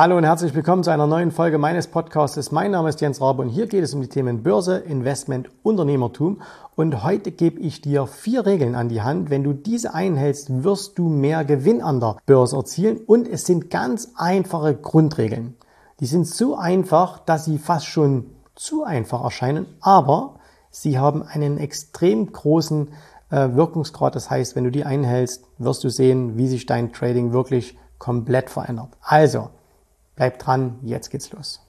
Hallo und herzlich willkommen zu einer neuen Folge meines Podcasts. Mein Name ist Jens Rabe und hier geht es um die Themen Börse, Investment, Unternehmertum. Und heute gebe ich dir vier Regeln an die Hand. Wenn du diese einhältst, wirst du mehr Gewinn an der Börse erzielen. Und es sind ganz einfache Grundregeln. Die sind so einfach, dass sie fast schon zu einfach erscheinen, aber sie haben einen extrem großen äh, Wirkungsgrad. Das heißt, wenn du die einhältst, wirst du sehen, wie sich dein Trading wirklich komplett verändert. Also, Bleibt dran, jetzt geht's los.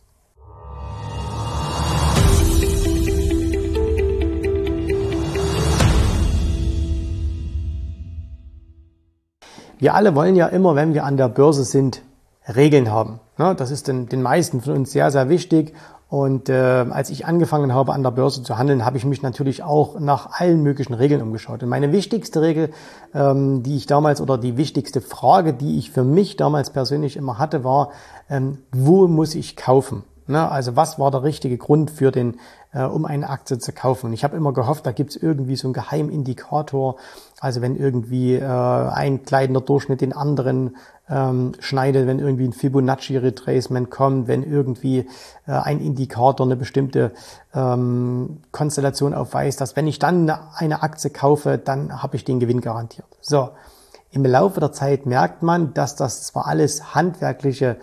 Wir alle wollen ja immer, wenn wir an der Börse sind, Regeln haben. Das ist den, den meisten von uns sehr, sehr wichtig und äh, als ich angefangen habe, an der Börse zu handeln, habe ich mich natürlich auch nach allen möglichen Regeln umgeschaut. Und meine wichtigste Regel, ähm, die ich damals oder die wichtigste Frage, die ich für mich damals persönlich immer hatte, war, ähm, wo muss ich kaufen? Ne? Also was war der richtige Grund für den, äh, um eine Aktie zu kaufen? Und ich habe immer gehofft, da gibt es irgendwie so einen Geheimindikator. Also wenn irgendwie äh, ein gleitender Durchschnitt den anderen ähm, schneidet, wenn irgendwie ein Fibonacci-Retracement kommt, wenn irgendwie äh, ein Indikator eine bestimmte ähm, Konstellation aufweist, dass wenn ich dann eine Aktie kaufe, dann habe ich den Gewinn garantiert. So, im Laufe der Zeit merkt man, dass das zwar alles handwerkliche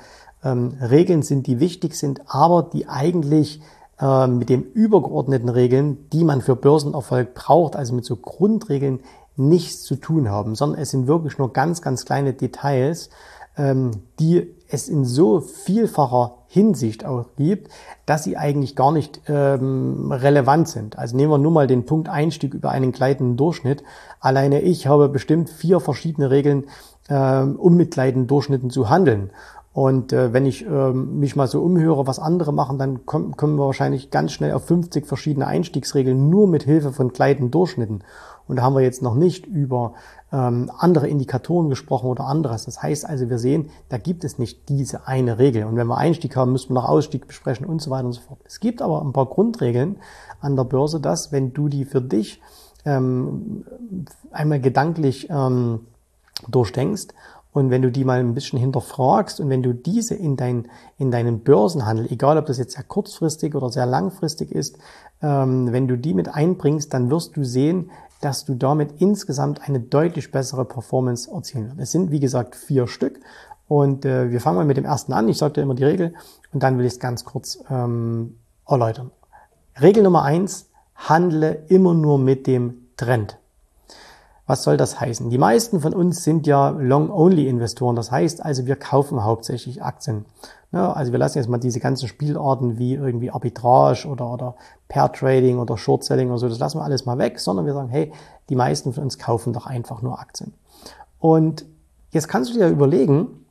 ähm, Regeln sind, die wichtig sind, aber die eigentlich äh, mit den übergeordneten Regeln, die man für Börsenerfolg braucht, also mit so Grundregeln, nichts zu tun haben, sondern es sind wirklich nur ganz, ganz kleine Details, ähm, die es in so vielfacher Hinsicht auch gibt, dass sie eigentlich gar nicht ähm, relevant sind. Also nehmen wir nur mal den Punkt Einstieg über einen gleitenden Durchschnitt. Alleine ich habe bestimmt vier verschiedene Regeln, ähm, um mit gleitenden Durchschnitten zu handeln. Und äh, wenn ich äh, mich mal so umhöre, was andere machen, dann kommen, kommen wir wahrscheinlich ganz schnell auf 50 verschiedene Einstiegsregeln nur mit Hilfe von gleitenden Durchschnitten. Und da haben wir jetzt noch nicht über ähm, andere Indikatoren gesprochen oder anderes. Das heißt also, wir sehen, da gibt es nicht diese eine Regel. Und wenn wir Einstieg haben, müssen wir noch Ausstieg besprechen und so weiter und so fort. Es gibt aber ein paar Grundregeln an der Börse, dass wenn du die für dich ähm, einmal gedanklich ähm, durchdenkst und wenn du die mal ein bisschen hinterfragst und wenn du diese in, dein, in deinen Börsenhandel, egal ob das jetzt sehr kurzfristig oder sehr langfristig ist, ähm, wenn du die mit einbringst, dann wirst du sehen, dass du damit insgesamt eine deutlich bessere Performance erzielen wirst. Es sind, wie gesagt, vier Stück. Und äh, wir fangen mal mit dem ersten an. Ich sage dir immer die Regel und dann will ich es ganz kurz ähm, erläutern. Regel Nummer eins, handle immer nur mit dem Trend. Was soll das heißen? Die meisten von uns sind ja Long-Only-Investoren. Das heißt also, wir kaufen hauptsächlich Aktien. Also wir lassen jetzt mal diese ganzen Spielarten wie irgendwie Arbitrage oder, oder Pair Trading oder Short Selling oder so, das lassen wir alles mal weg, sondern wir sagen, hey, die meisten von uns kaufen doch einfach nur Aktien. Und jetzt kannst du dir überlegen,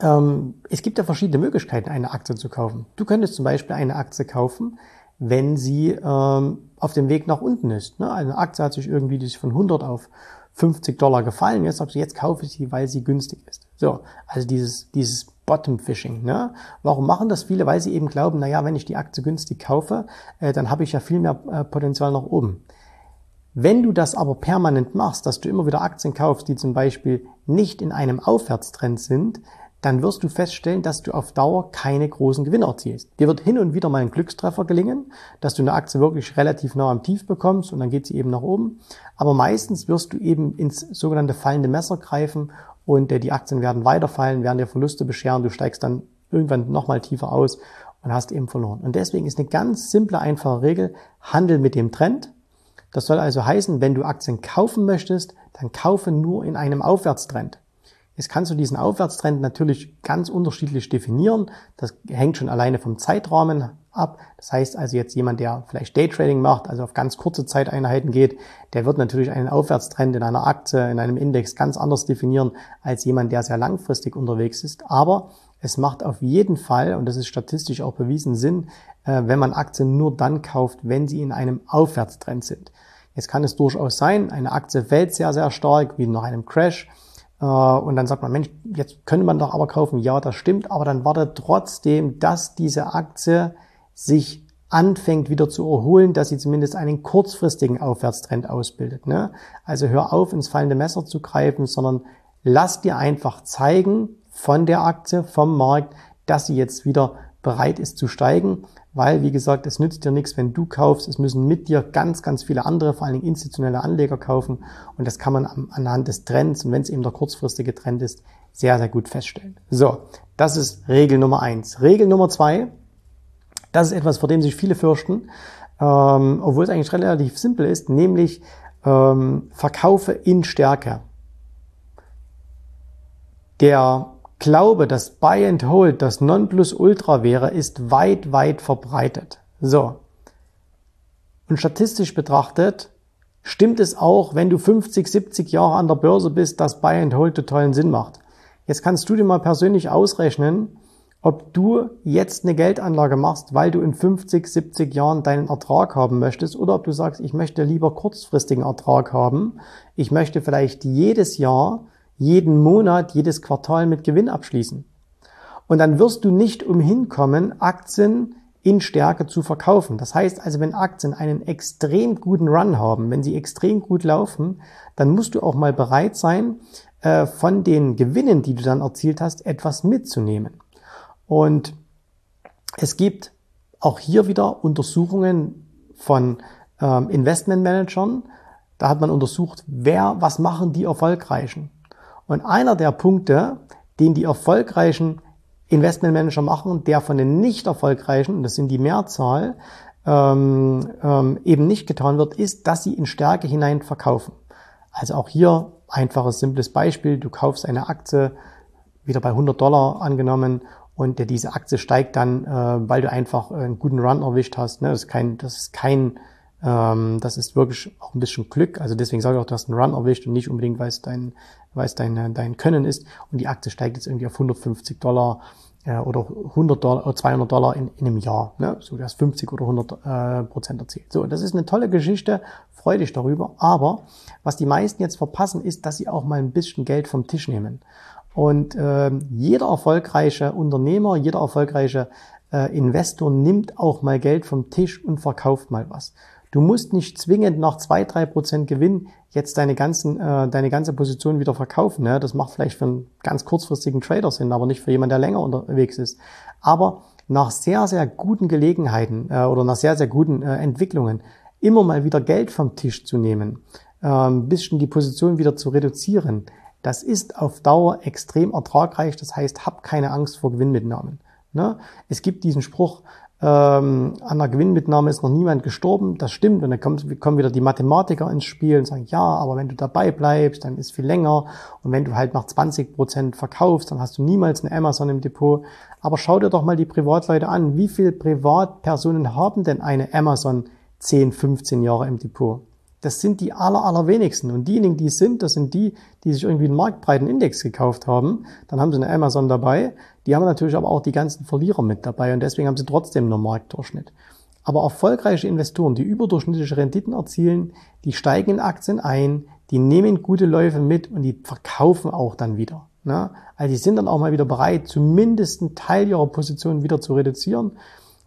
ähm, es gibt ja verschiedene Möglichkeiten, eine Aktie zu kaufen. Du könntest zum Beispiel eine Aktie kaufen, wenn sie ähm, auf dem Weg nach unten ist. Ne? Eine Aktie hat sich irgendwie die von 100 auf 50 Dollar gefallen. Jetzt sagst du, jetzt kaufe ich sie, weil sie günstig ist. So, also dieses, dieses Bottom Fishing. Ne? Warum machen das viele? Weil sie eben glauben, na ja, wenn ich die Aktie günstig kaufe, äh, dann habe ich ja viel mehr äh, Potenzial nach oben. Wenn du das aber permanent machst, dass du immer wieder Aktien kaufst, die zum Beispiel nicht in einem Aufwärtstrend sind, dann wirst du feststellen, dass du auf Dauer keine großen Gewinne erzielst. Dir wird hin und wieder mal ein Glückstreffer gelingen, dass du eine Aktie wirklich relativ nah am Tief bekommst und dann geht sie eben nach oben. Aber meistens wirst du eben ins sogenannte fallende Messer greifen und äh, die Aktien werden weiterfallen, werden dir Verluste bescheren, du steigst dann irgendwann nochmal tiefer aus und hast eben verloren. Und deswegen ist eine ganz simple, einfache Regel, handel mit dem Trend. Das soll also heißen, wenn du Aktien kaufen möchtest, dann kaufe nur in einem Aufwärtstrend. Jetzt kannst du diesen Aufwärtstrend natürlich ganz unterschiedlich definieren. Das hängt schon alleine vom Zeitrahmen ab. Das heißt also jetzt jemand, der vielleicht Daytrading macht, also auf ganz kurze Zeiteinheiten geht, der wird natürlich einen Aufwärtstrend in einer Aktie, in einem Index ganz anders definieren als jemand, der sehr langfristig unterwegs ist. Aber es macht auf jeden Fall, und das ist statistisch auch bewiesen, Sinn, äh, wenn man Aktien nur dann kauft, wenn sie in einem Aufwärtstrend sind. Jetzt kann es durchaus sein, eine Aktie fällt sehr, sehr stark, wie nach einem Crash und dann sagt man, Mensch, jetzt könnte man doch aber kaufen. Ja, das stimmt, aber dann wartet trotzdem, dass diese Aktie sich anfängt wieder zu erholen, dass sie zumindest einen kurzfristigen Aufwärtstrend ausbildet. Ne? Also hör auf, ins fallende Messer zu greifen, sondern lass dir einfach zeigen von der Aktie, vom Markt, dass sie jetzt wieder bereit ist zu steigen, weil, wie gesagt, es nützt dir nichts, wenn du kaufst. Es müssen mit dir ganz, ganz viele andere, vor allen Dingen institutionelle Anleger kaufen. Und das kann man anhand des Trends und wenn es eben der kurzfristige Trend ist, sehr, sehr gut feststellen. So, das ist Regel Nummer eins. Regel Nummer zwei, das ist etwas, vor dem sich viele fürchten, ähm, obwohl es eigentlich relativ simpel ist, nämlich ähm, Verkaufe in Stärke. Der Glaube, dass Buy and Hold das Nonplusultra wäre, ist weit, weit verbreitet. So. Und statistisch betrachtet stimmt es auch, wenn du 50, 70 Jahre an der Börse bist, dass Buy and Hold totalen Sinn macht. Jetzt kannst du dir mal persönlich ausrechnen, ob du jetzt eine Geldanlage machst, weil du in 50, 70 Jahren deinen Ertrag haben möchtest oder ob du sagst, ich möchte lieber kurzfristigen Ertrag haben. Ich möchte vielleicht jedes Jahr jeden Monat, jedes Quartal mit Gewinn abschließen. Und dann wirst du nicht umhin kommen, Aktien in Stärke zu verkaufen. Das heißt also, wenn Aktien einen extrem guten Run haben, wenn sie extrem gut laufen, dann musst du auch mal bereit sein, äh, von den Gewinnen, die du dann erzielt hast, etwas mitzunehmen. Und es gibt auch hier wieder Untersuchungen von ähm, Investmentmanagern. Da hat man untersucht, wer, was machen die Erfolgreichen. Und einer der Punkte, den die erfolgreichen Investmentmanager machen, der von den nicht erfolgreichen, und das sind die Mehrzahl, ähm, ähm, eben nicht getan wird, ist, dass sie in Stärke hinein verkaufen. Also auch hier einfaches, simples Beispiel. Du kaufst eine Aktie wieder bei 100 Dollar angenommen und diese Aktie steigt dann, äh, weil du einfach einen guten Run erwischt hast. Ne? Das ist kein, das ist kein ähm, das ist wirklich auch ein bisschen Glück. Also deswegen sage ich auch, du hast einen Run erwischt und nicht unbedingt, weil es dein, weil es dein, dein Können ist. Und die Aktie steigt jetzt irgendwie auf 150 Dollar äh, oder 100 Dollar oder 200 Dollar in, in einem Jahr. Ne? So, du hast 50 oder 100 äh, Prozent erzielt. So, das ist eine tolle Geschichte. Freu dich darüber. Aber was die meisten jetzt verpassen, ist, dass sie auch mal ein bisschen Geld vom Tisch nehmen. Und äh, jeder erfolgreiche Unternehmer, jeder erfolgreiche äh, Investor nimmt auch mal Geld vom Tisch und verkauft mal was. Du musst nicht zwingend nach zwei drei Prozent Gewinn jetzt deine, ganzen, äh, deine ganze Position wieder verkaufen. Ne? Das macht vielleicht für einen ganz kurzfristigen Trader Sinn, aber nicht für jemanden, der länger unterwegs ist. Aber nach sehr, sehr guten Gelegenheiten äh, oder nach sehr, sehr guten äh, Entwicklungen immer mal wieder Geld vom Tisch zu nehmen, äh, ein bisschen die Position wieder zu reduzieren, das ist auf Dauer extrem ertragreich. Das heißt, hab keine Angst vor Gewinnmitnahmen. Ne? Es gibt diesen Spruch, ähm, an der Gewinnmitnahme ist noch niemand gestorben. Das stimmt. Und dann kommt, kommen wieder die Mathematiker ins Spiel und sagen, ja, aber wenn du dabei bleibst, dann ist viel länger. Und wenn du halt nach 20 Prozent verkaufst, dann hast du niemals eine Amazon im Depot. Aber schau dir doch mal die Privatleute an. Wie viele Privatpersonen haben denn eine Amazon 10, 15 Jahre im Depot? Das sind die aller, allerwenigsten. Und diejenigen, die es sind, das sind die, die sich irgendwie einen marktbreiten Index gekauft haben. Dann haben sie eine Amazon dabei. Die haben natürlich aber auch die ganzen Verlierer mit dabei und deswegen haben sie trotzdem einen Marktdurchschnitt. Aber erfolgreiche Investoren, die überdurchschnittliche Renditen erzielen, die steigen in Aktien ein, die nehmen gute Läufe mit und die verkaufen auch dann wieder. Ne? Also die sind dann auch mal wieder bereit, zumindest einen Teil ihrer Position wieder zu reduzieren.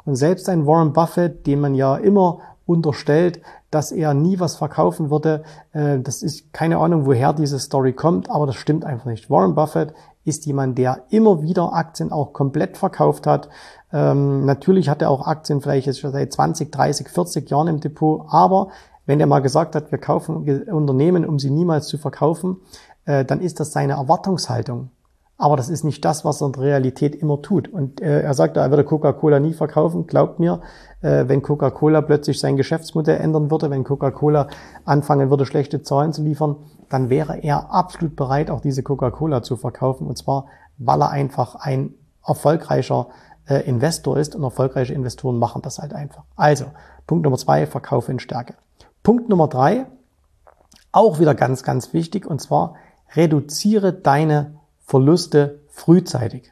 Und selbst ein Warren Buffett, den man ja immer unterstellt, dass er nie was verkaufen würde. Äh, das ist keine Ahnung, woher diese Story kommt, aber das stimmt einfach nicht. Warren Buffett ist jemand, der immer wieder Aktien auch komplett verkauft hat. Ähm, natürlich hat er auch Aktien vielleicht jetzt schon seit 20, 30, 40 Jahren im Depot, aber wenn er mal gesagt hat, wir kaufen Unternehmen, um sie niemals zu verkaufen, äh, dann ist das seine Erwartungshaltung. Aber das ist nicht das, was er in der Realität immer tut. Und äh, er sagt, er würde Coca-Cola nie verkaufen. Glaubt mir, äh, wenn Coca-Cola plötzlich sein Geschäftsmodell ändern würde, wenn Coca-Cola anfangen würde, schlechte Zahlen zu liefern, dann wäre er absolut bereit, auch diese Coca-Cola zu verkaufen. Und zwar, weil er einfach ein erfolgreicher äh, Investor ist und erfolgreiche Investoren machen das halt einfach. Also, Punkt Nummer zwei, Verkaufe in Stärke. Punkt Nummer drei, auch wieder ganz, ganz wichtig, und zwar reduziere deine Verluste frühzeitig.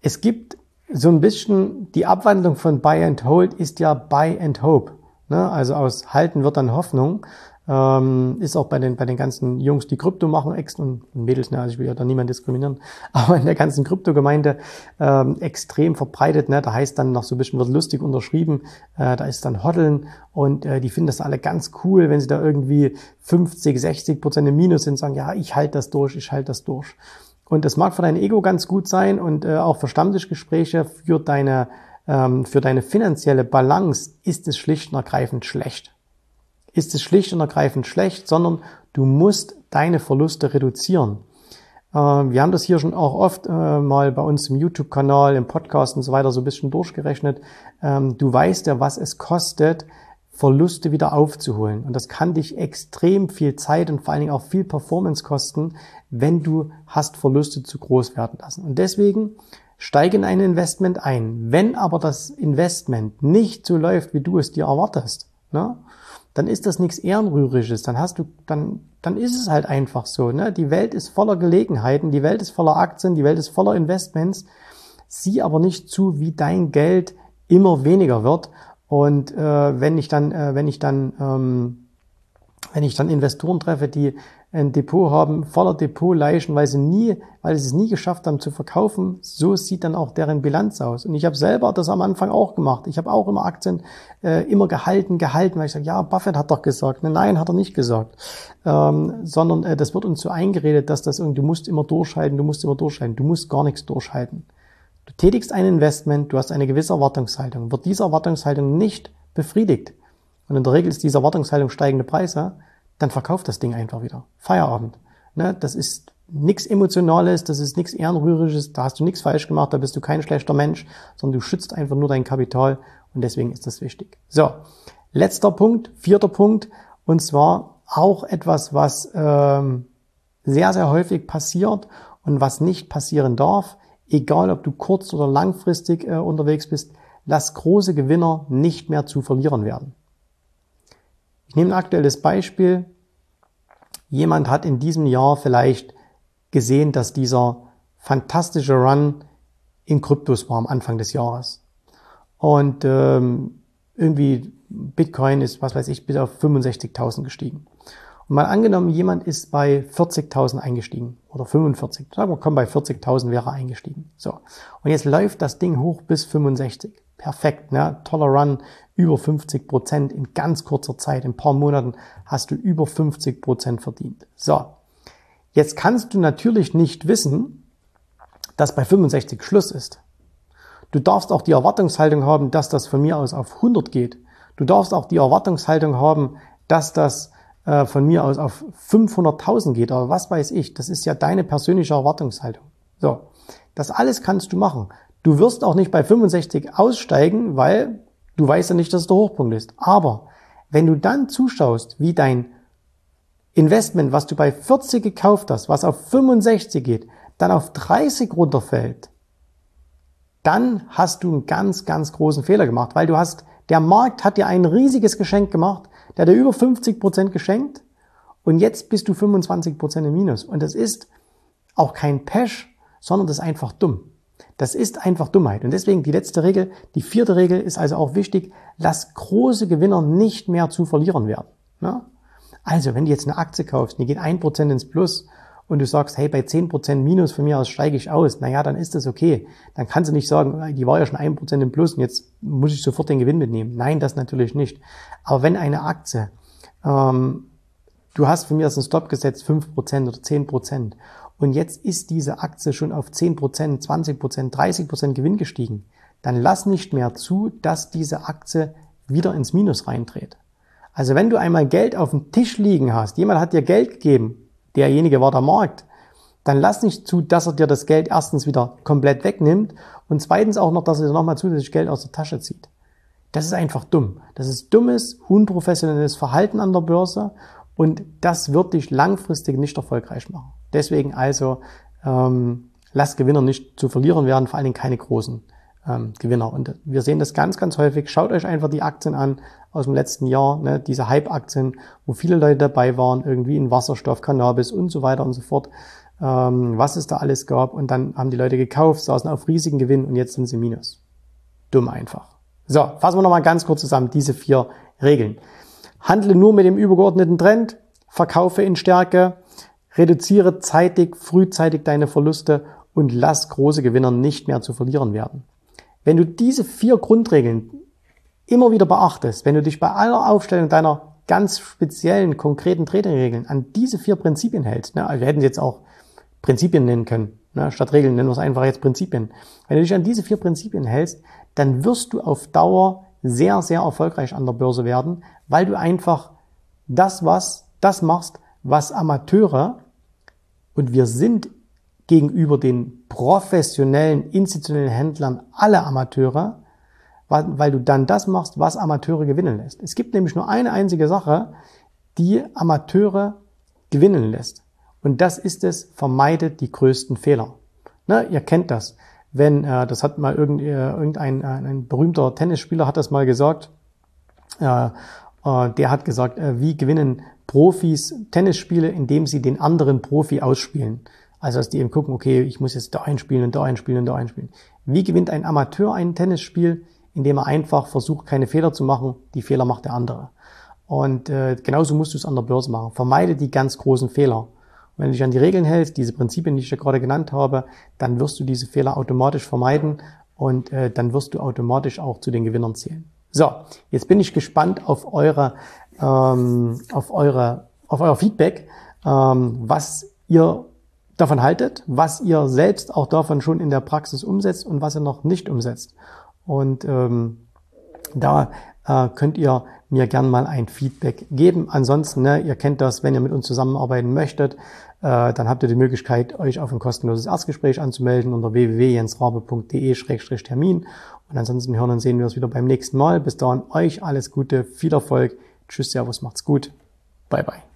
Es gibt so ein bisschen die Abwandlung von Buy and Hold ist ja Buy and Hope. Ne? Also aus Halten wird dann Hoffnung. Ähm, ist auch bei den, bei den ganzen Jungs, die Krypto machen, Ex und Mädels, ne, also ich will ja da niemand diskriminieren, aber in der ganzen Kryptogemeinde ähm, extrem verbreitet. Ne? Da heißt dann noch so ein bisschen, wird lustig unterschrieben, äh, da ist dann Hoddeln und äh, die finden das alle ganz cool, wenn sie da irgendwie 50, 60 Prozent im Minus sind, sagen, ja, ich halte das durch, ich halte das durch. Und das mag für dein Ego ganz gut sein und äh, auch für Stammtischgespräche, für deine, ähm, für deine finanzielle Balance ist es schlicht und ergreifend schlecht. Ist es schlicht und ergreifend schlecht, sondern du musst deine Verluste reduzieren. Äh, wir haben das hier schon auch oft äh, mal bei uns im YouTube-Kanal, im Podcast und so weiter so ein bisschen durchgerechnet. Ähm, du weißt ja, was es kostet, Verluste wieder aufzuholen. Und das kann dich extrem viel Zeit und vor allen Dingen auch viel Performance kosten, wenn du hast Verluste zu groß werden lassen. Und deswegen steige in ein Investment ein. Wenn aber das Investment nicht so läuft, wie du es dir erwartest, ne, dann ist das nichts Ehrenrühriges. Dann hast du, dann, dann ist es halt einfach so. Ne? Die Welt ist voller Gelegenheiten, die Welt ist voller Aktien, die Welt ist voller Investments. Sieh aber nicht zu, wie dein Geld immer weniger wird und äh, wenn ich dann, äh, wenn ich dann, ähm, wenn ich dann Investoren treffe, die ein Depot haben, voller Depotleichen, weil sie nie, weil sie es nie geschafft haben zu verkaufen, so sieht dann auch deren Bilanz aus. Und ich habe selber das am Anfang auch gemacht. Ich habe auch immer Aktien äh, immer gehalten, gehalten, weil ich sage, ja, Buffett hat doch gesagt. Nein, hat er nicht gesagt. Ähm, sondern äh, das wird uns so eingeredet, dass das irgendwie, du musst immer durchhalten, du musst immer durchhalten. Du musst gar nichts durchhalten. Du tätigst ein Investment, du hast eine gewisse Erwartungshaltung. Wird diese Erwartungshaltung nicht befriedigt, und in der Regel ist diese Erwartungshaltung steigende Preise, dann verkauf das Ding einfach wieder. Feierabend. Ne? Das ist nichts Emotionales, das ist nichts Ehrenrühriges, da hast du nichts falsch gemacht, da bist du kein schlechter Mensch, sondern du schützt einfach nur dein Kapital und deswegen ist das wichtig. So, letzter Punkt, vierter Punkt, und zwar auch etwas, was ähm, sehr, sehr häufig passiert und was nicht passieren darf, egal ob du kurz- oder langfristig äh, unterwegs bist, lass große Gewinner nicht mehr zu verlieren werden. Ich nehme ein aktuelles Beispiel. Jemand hat in diesem Jahr vielleicht gesehen, dass dieser fantastische Run in Kryptos war am Anfang des Jahres. Und ähm, irgendwie Bitcoin ist, was weiß ich, bis auf 65.000 gestiegen. Und mal angenommen, jemand ist bei 40.000 eingestiegen oder 45. Sagen wir, komm, bei 40.000 wäre eingestiegen. So. Und jetzt läuft das Ding hoch bis 65. Perfekt, ne? Toller Run, über 50 Prozent in ganz kurzer Zeit. In ein paar Monaten hast du über 50 Prozent verdient. So. Jetzt kannst du natürlich nicht wissen, dass bei 65 Schluss ist. Du darfst auch die Erwartungshaltung haben, dass das von mir aus auf 100 geht. Du darfst auch die Erwartungshaltung haben, dass das äh, von mir aus auf 500.000 geht, aber was weiß ich, das ist ja deine persönliche Erwartungshaltung. So, das alles kannst du machen. Du wirst auch nicht bei 65 aussteigen, weil du weißt ja nicht, dass es der Hochpunkt ist. Aber wenn du dann zuschaust, wie dein Investment, was du bei 40 gekauft hast, was auf 65 geht, dann auf 30 runterfällt, dann hast du einen ganz, ganz großen Fehler gemacht, weil du hast, der Markt hat dir ein riesiges Geschenk gemacht, der hat dir über 50 Prozent geschenkt und jetzt bist du 25 Prozent im Minus. Und das ist auch kein Pesh, sondern das ist einfach dumm. Das ist einfach Dummheit. Und deswegen die letzte Regel, die vierte Regel ist also auch wichtig, lass große Gewinner nicht mehr zu verlieren werden. Ja? Also, wenn du jetzt eine Aktie kaufst, die geht ein Prozent ins Plus und du sagst, hey, bei zehn Prozent Minus von mir aus steige ich aus, naja, dann ist das okay. Dann kannst du nicht sagen, die war ja schon ein Prozent im Plus und jetzt muss ich sofort den Gewinn mitnehmen. Nein, das natürlich nicht. Aber wenn eine Aktie, ähm, du hast von mir aus einen Stop gesetzt, fünf Prozent oder zehn Prozent und jetzt ist diese Aktie schon auf zehn Prozent, 20%, Prozent, 30 Prozent Gewinn gestiegen, dann lass nicht mehr zu, dass diese Aktie wieder ins Minus reindreht. Also wenn du einmal Geld auf dem Tisch liegen hast, jemand hat dir Geld gegeben, derjenige war der Markt, dann lass nicht zu, dass er dir das Geld erstens wieder komplett wegnimmt und zweitens auch noch, dass er dir nochmal zusätzlich Geld aus der Tasche zieht. Das ist einfach dumm. Das ist dummes, unprofessionelles Verhalten an der Börse und das wird dich langfristig nicht erfolgreich machen. Deswegen also ähm, lass Gewinner nicht zu verlieren werden, vor allen Dingen keine großen ähm, Gewinner. Und wir sehen das ganz, ganz häufig. Schaut euch einfach die Aktien an aus dem letzten Jahr, ne, diese Hype-Aktien, wo viele Leute dabei waren, irgendwie in Wasserstoff, Cannabis und so weiter und so fort, ähm, was es da alles gab. Und dann haben die Leute gekauft, saßen auf riesigen Gewinn und jetzt sind sie minus. Dumm einfach. So, fassen wir nochmal ganz kurz zusammen diese vier Regeln. Handle nur mit dem übergeordneten Trend, verkaufe in Stärke, reduziere zeitig, frühzeitig deine Verluste und lass große Gewinner nicht mehr zu verlieren werden. Wenn du diese vier Grundregeln immer wieder beachtest, wenn du dich bei aller Aufstellung deiner ganz speziellen, konkreten Trading-Regeln an diese vier Prinzipien hältst, ne, also wir hätten jetzt auch Prinzipien nennen können. Ne? Statt Regeln nennen wir es einfach jetzt Prinzipien. Wenn du dich an diese vier Prinzipien hältst, dann wirst du auf Dauer sehr, sehr erfolgreich an der Börse werden, weil du einfach das, was, das machst, was Amateure, und wir sind gegenüber den professionellen, institutionellen Händlern alle Amateure, weil, du dann das machst, was Amateure gewinnen lässt. Es gibt nämlich nur eine einzige Sache, die Amateure gewinnen lässt. Und das ist es, vermeidet die größten Fehler. Ne, ihr kennt das. Wenn, äh, das hat mal irgend, äh, irgendein äh, ein berühmter Tennisspieler hat das mal gesagt, äh, äh, der hat gesagt, äh, wie gewinnen Profis Tennisspiele, indem sie den anderen Profi ausspielen. Also dass die eben gucken, okay, ich muss jetzt da einspielen und da einspielen und da einspielen. Wie gewinnt ein Amateur ein Tennisspiel? Indem er einfach versucht, keine Fehler zu machen. Die Fehler macht der andere. Und äh, genauso musst du es an der Börse machen. Vermeide die ganz großen Fehler. Und wenn du dich an die Regeln hältst, diese Prinzipien, die ich dir gerade genannt habe, dann wirst du diese Fehler automatisch vermeiden und äh, dann wirst du automatisch auch zu den Gewinnern zählen. So, jetzt bin ich gespannt auf eure, ähm, auf eure, auf euer Feedback, ähm, was ihr davon haltet, was ihr selbst auch davon schon in der Praxis umsetzt und was ihr noch nicht umsetzt. Und ähm, da äh, könnt ihr mir gern mal ein Feedback geben. Ansonsten, ne, ihr kennt das, wenn ihr mit uns zusammenarbeiten möchtet, äh, dann habt ihr die Möglichkeit, euch auf ein kostenloses Erstgespräch anzumelden unter www.jensrabe.de-termin. Und ansonsten hören und sehen wir uns wieder beim nächsten Mal. Bis dahin euch alles Gute, viel Erfolg. Tschüss, Servus, macht's gut. Bye, bye.